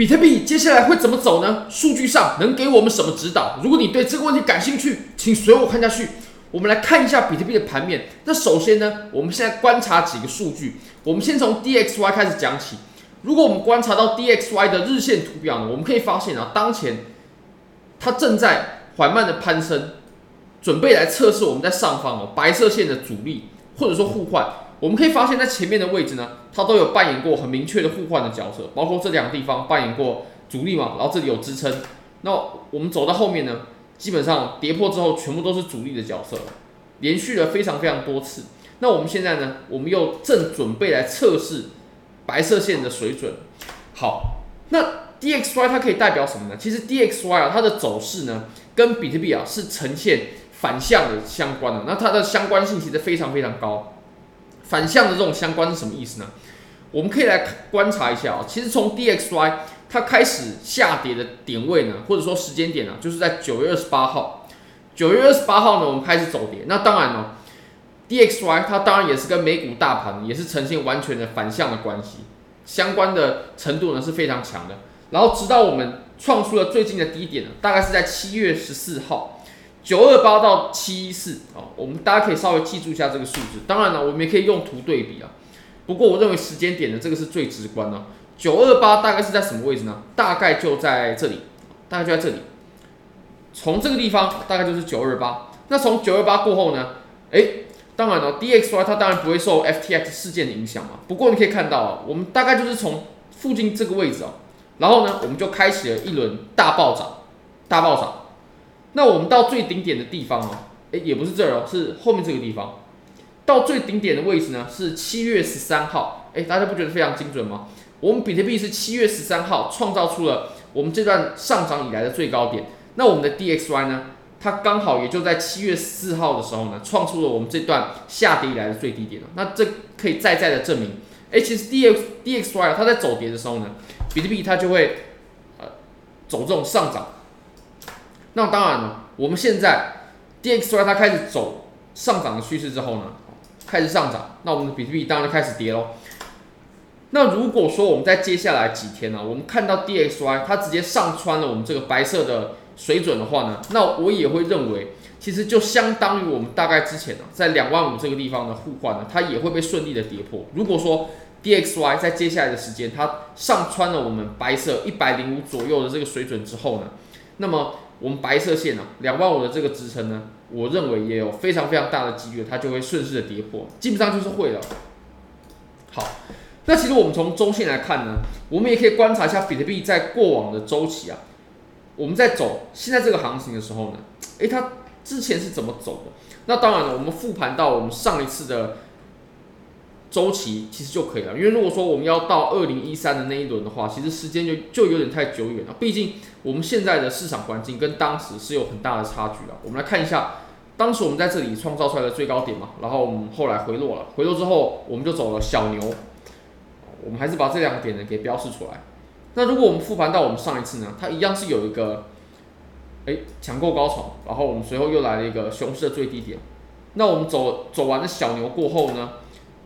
比特币接下来会怎么走呢？数据上能给我们什么指导？如果你对这个问题感兴趣，请随我看下去。我们来看一下比特币的盘面。那首先呢，我们现在观察几个数据。我们先从 DXY 开始讲起。如果我们观察到 DXY 的日线图表呢，我们可以发现啊，当前它正在缓慢的攀升，准备来测试我们在上方哦白色线的阻力，或者说互换。我们可以发现，在前面的位置呢，它都有扮演过很明确的互换的角色，包括这两个地方扮演过阻力嘛，然后这里有支撑。那我们走到后面呢，基本上跌破之后，全部都是阻力的角色，连续了非常非常多次。那我们现在呢，我们又正准备来测试白色线的水准。好，那 DXY 它可以代表什么呢？其实 DXY 啊，它的走势呢，跟比特币啊是呈现反向的相关的，那它的相关性其实非常非常高。反向的这种相关是什么意思呢？我们可以来观察一下啊，其实从 DXY 它开始下跌的点位呢，或者说时间点呢，就是在九月二十八号。九月二十八号呢，我们开始走跌。那当然呢，DXY 它当然也是跟美股大盘也是呈现完全的反向的关系，相关的程度呢是非常强的。然后直到我们创出了最近的低点呢，大概是在七月十四号。九二八到七一四啊，我们大家可以稍微记住一下这个数字。当然了，我们也可以用图对比啊。不过我认为时间点的这个是最直观的。九二八大概是在什么位置呢？大概就在这里，大概就在这里。从这个地方大概就是九二八。那从九二八过后呢？诶，当然了，DXY 它当然不会受 FTX 事件的影响嘛。不过你可以看到啊，我们大概就是从附近这个位置啊，然后呢，我们就开启了一轮大暴涨，大暴涨。那我们到最顶点的地方哦，诶，也不是这儿哦，是后面这个地方。到最顶点的位置呢，是七月十三号。诶，大家不觉得非常精准吗？我们比特币是七月十三号创造出了我们这段上涨以来的最高点。那我们的 DXY 呢，它刚好也就在七月四号的时候呢，创出了我们这段下跌以来的最低点。那这可以再再的证明，诶，其实 DX DXY 它在走跌的时候呢，比特币它就会呃走这种上涨。那当然了，我们现在 DXY 它开始走上涨的趋势之后呢，开始上涨，那我们的比特币当然就开始跌喽。那如果说我们在接下来几天呢，我们看到 DXY 它直接上穿了我们这个白色的水准的话呢，那我也会认为，其实就相当于我们大概之前呢，在两万五这个地方的互换呢，它也会被顺利的跌破。如果说 DXY 在接下来的时间它上穿了我们白色一百零五左右的这个水准之后呢，那么我们白色线、啊，两万五的这个支撑呢，我认为也有非常非常大的几率，它就会顺势的跌破，基本上就是会了。好，那其实我们从周线来看呢，我们也可以观察一下比特币在过往的周期啊，我们在走现在这个行情的时候呢，诶，它之前是怎么走的？那当然了，我们复盘到我们上一次的。周期其实就可以了，因为如果说我们要到二零一三的那一轮的话，其实时间就就有点太久远了。毕竟我们现在的市场环境跟当时是有很大的差距了。我们来看一下，当时我们在这里创造出来的最高点嘛，然后我们后来回落了，回落之后我们就走了小牛。我们还是把这两个点呢给标示出来。那如果我们复盘到我们上一次呢，它一样是有一个诶抢购高潮，然后我们随后又来了一个熊市的最低点。那我们走走完了小牛过后呢？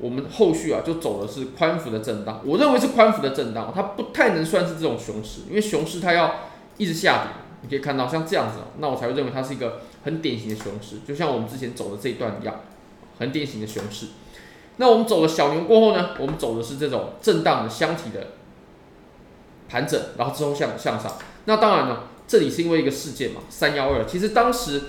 我们后续啊就走的是宽幅的震荡，我认为是宽幅的震荡，它不太能算是这种熊市，因为熊市它要一直下跌，你可以看到像这样子，那我才会认为它是一个很典型的熊市，就像我们之前走的这一段一样，很典型的熊市。那我们走了小牛过后呢，我们走的是这种震荡的箱体的盘整，然后之后向向上。那当然呢，这里是因为一个事件嘛，三幺二，其实当时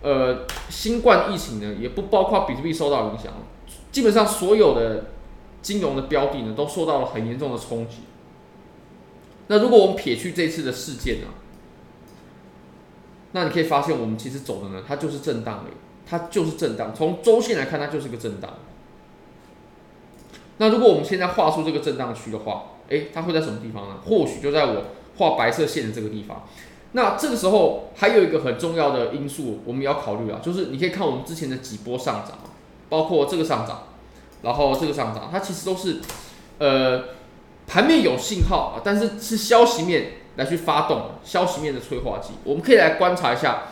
呃新冠疫情呢也不包括比特币受到影响。基本上所有的金融的标的呢，都受到了很严重的冲击。那如果我们撇去这次的事件呢，那你可以发现，我们其实走的呢，它就是震荡而已，它就是震荡。从周线来看，它就是个震荡。那如果我们现在画出这个震荡区的话，诶，它会在什么地方呢？或许就在我画白色线的这个地方。那这个时候还有一个很重要的因素，我们要考虑啊，就是你可以看我们之前的几波上涨。包括这个上涨，然后这个上涨，它其实都是，呃，盘面有信号啊，但是是消息面来去发动，消息面的催化剂。我们可以来观察一下，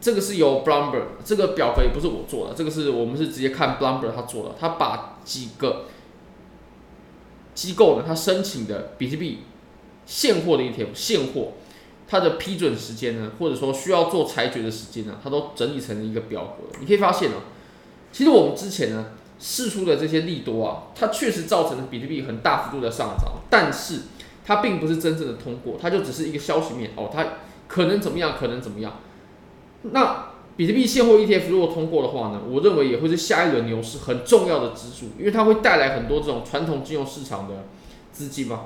这个是由 Bloomberg 这个表格也不是我做的，这个是我们是直接看 Bloomberg 他做的，他把几个机构呢，他申请的比特币现货的 ETF，现货它的批准时间呢，或者说需要做裁决的时间呢，它都整理成一个表格。你可以发现哦，其实我们之前呢释出的这些利多啊，它确实造成了比特币很大幅度的上涨，但是它并不是真正的通过，它就只是一个消息面哦，它可能怎么样，可能怎么样。那比特币现货 ETF 如果通过的话呢，我认为也会是下一轮牛市很重要的支柱，因为它会带来很多这种传统金融市场的资金嘛。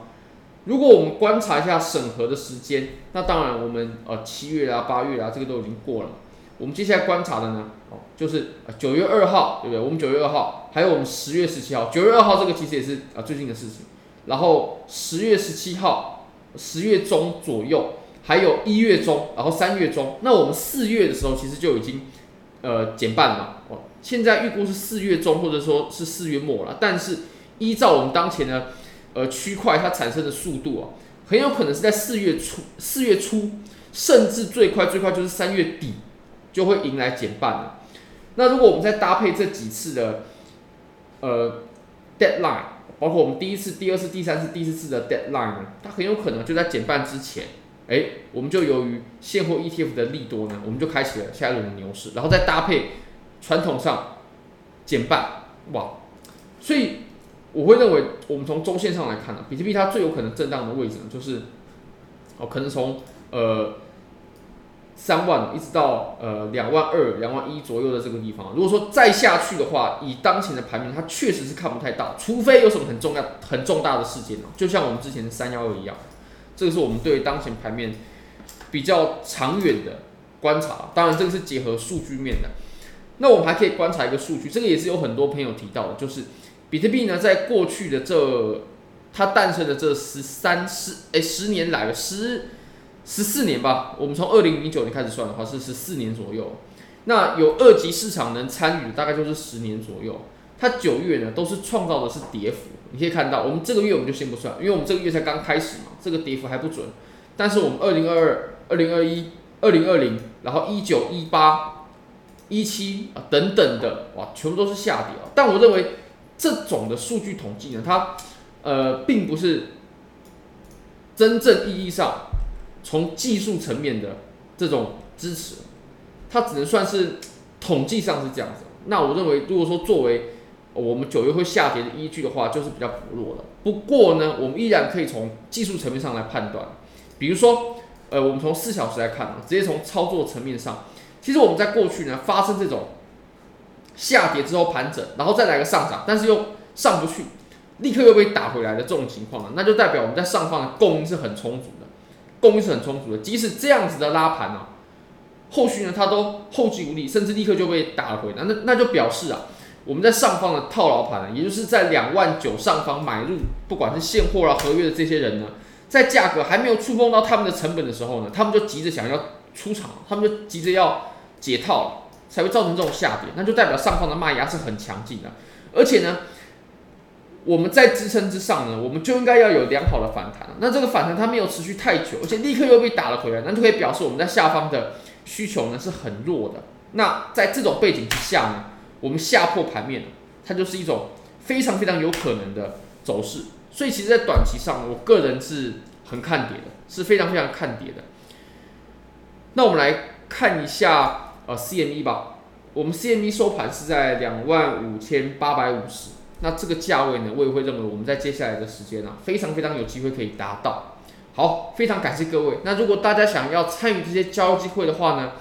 如果我们观察一下审核的时间，那当然我们呃七月啊、八月啊，这个都已经过了。我们接下来观察的呢，哦，就是九月二号，对不对？我们九月二号，还有我们十月十七号。九月二号这个其实也是啊最近的事情。然后十月十七号，十月中左右，还有一月中，然后三月中。那我们四月的时候，其实就已经呃减半了。哦，现在预估是四月中，或者说是四月末了。但是依照我们当前的呃，区块它产生的速度啊，很有可能是在四月初，四月初，甚至最快最快就是三月底，就会迎来减半了。那如果我们再搭配这几次的呃 deadline，包括我们第一次、第二次、第三次、第四次的 deadline，它很有可能就在减半之前，哎，我们就由于现货 ETF 的利多呢，我们就开启了下一轮牛市，然后再搭配传统上减半，哇，所以。我会认为，我们从周线上来看呢，比特币它最有可能震荡的位置呢，就是哦，可能从呃三万一直到呃两万二、两万一左右的这个地方。如果说再下去的话，以当前的盘面，它确实是看不太到，除非有什么很重要、很重大的事件，就像我们之前的三幺二一样。这个是我们对当前盘面比较长远的观察。当然，这个是结合数据面的。那我们还可以观察一个数据，这个也是有很多朋友提到的，就是。比特币呢，在过去的这它诞生的这十三十哎十年来了十十四年吧，我们从二零零九年开始算的话是十四年左右。那有二级市场能参与的大概就是十年左右。它九月呢都是创造的是跌幅，你可以看到，我们这个月我们就先不算，因为我们这个月才刚开始嘛，这个跌幅还不准。但是我们二零二二、二零二一、二零二零，然后一九、一八、一七啊等等的，哇，全部都是下跌啊。但我认为。这种的数据统计呢，它呃并不是真正意义上从技术层面的这种支持，它只能算是统计上是这样子。那我认为，如果说作为我们九月会下跌的依据的话，就是比较薄弱的。不过呢，我们依然可以从技术层面上来判断，比如说呃，我们从四小时来看啊，直接从操作层面上，其实我们在过去呢发生这种。下跌之后盘整，然后再来个上涨，但是又上不去，立刻又被打回来的这种情况呢，那就代表我们在上方的供应是很充足的，供应是很充足的。即使这样子的拉盘啊，后续呢它都后继无力，甚至立刻就被打了回来。那那就表示啊，我们在上方的套牢盘呢，也就是在两万九上方买入，不管是现货啊合约的这些人呢，在价格还没有触碰到他们的成本的时候呢，他们就急着想要出场，他们就急着要解套。才会造成这种下跌，那就代表上方的卖压是很强劲的，而且呢，我们在支撑之上呢，我们就应该要有良好的反弹。那这个反弹它没有持续太久，而且立刻又被打了回来，那就可以表示我们在下方的需求呢是很弱的。那在这种背景之下呢，我们下破盘面，它就是一种非常非常有可能的走势。所以其实，在短期上，我个人是很看跌的，是非常非常看跌的。那我们来看一下。呃，CME 吧，我们 CME 收盘是在两万五千八百五十，那这个价位呢，我也会认为我们在接下来的时间啊，非常非常有机会可以达到。好，非常感谢各位。那如果大家想要参与这些交易机会的话呢，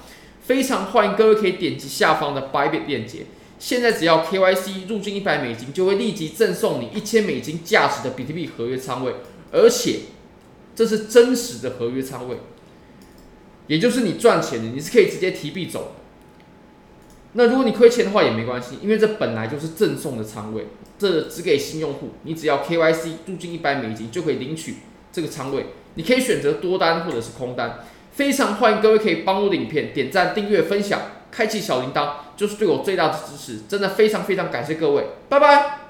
非常欢迎各位可以点击下方的 Bybit 链接。现在只要 KYC 入金一百美金，就会立即赠送你一千美金价值的比特币合约仓位，而且这是真实的合约仓位。也就是你赚钱的，你是可以直接提币走。那如果你亏钱的话也没关系，因为这本来就是赠送的仓位，这只给新用户。你只要 KYC 入金一百美金就可以领取这个仓位。你可以选择多单或者是空单。非常欢迎各位可以帮我的影片点赞、订阅、分享、开启小铃铛，就是对我最大的支持。真的非常非常感谢各位，拜拜。